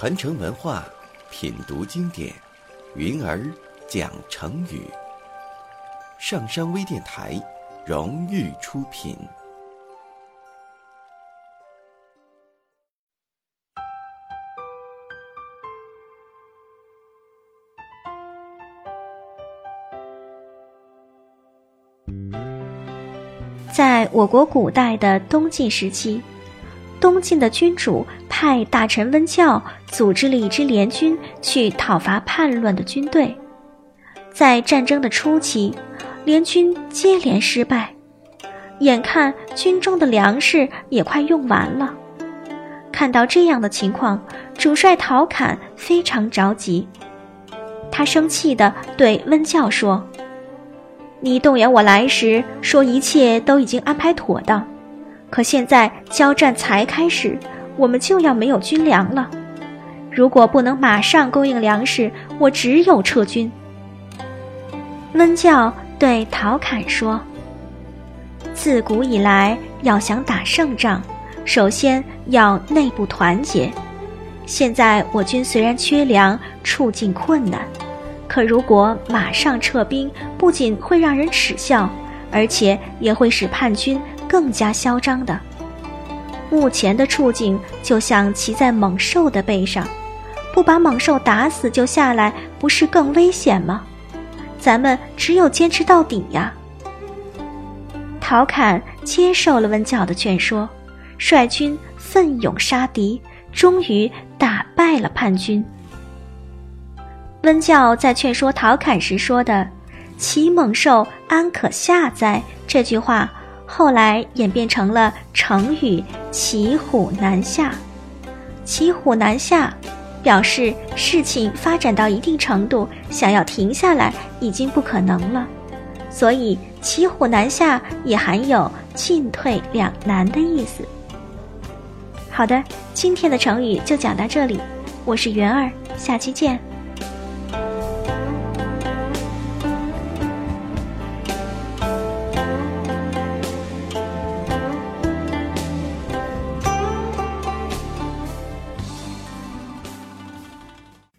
传承文化，品读经典，云儿讲成语。上山微电台荣誉出品。在我国古代的东晋时期，东晋的君主派大臣温教组织了一支联军去讨伐叛乱的军队。在战争的初期，联军接连失败，眼看军中的粮食也快用完了。看到这样的情况，主帅陶侃非常着急，他生气地对温教说。你动员我来时说一切都已经安排妥当，可现在交战才开始，我们就要没有军粮了。如果不能马上供应粮食，我只有撤军。温教对陶侃说：“自古以来，要想打胜仗，首先要内部团结。现在我军虽然缺粮，处境困难。”可如果马上撤兵，不仅会让人耻笑，而且也会使叛军更加嚣张的。目前的处境就像骑在猛兽的背上，不把猛兽打死就下来，不是更危险吗？咱们只有坚持到底呀！陶侃接受了温教的劝说，率军奋勇杀敌，终于打败了叛军。温教在劝说陶侃时说的“骑猛兽，安可下哉”这句话，后来演变成了成语“骑虎难下”。骑虎难下，表示事情发展到一定程度，想要停下来已经不可能了。所以“骑虎难下”也含有进退两难的意思。好的，今天的成语就讲到这里，我是元儿，下期见。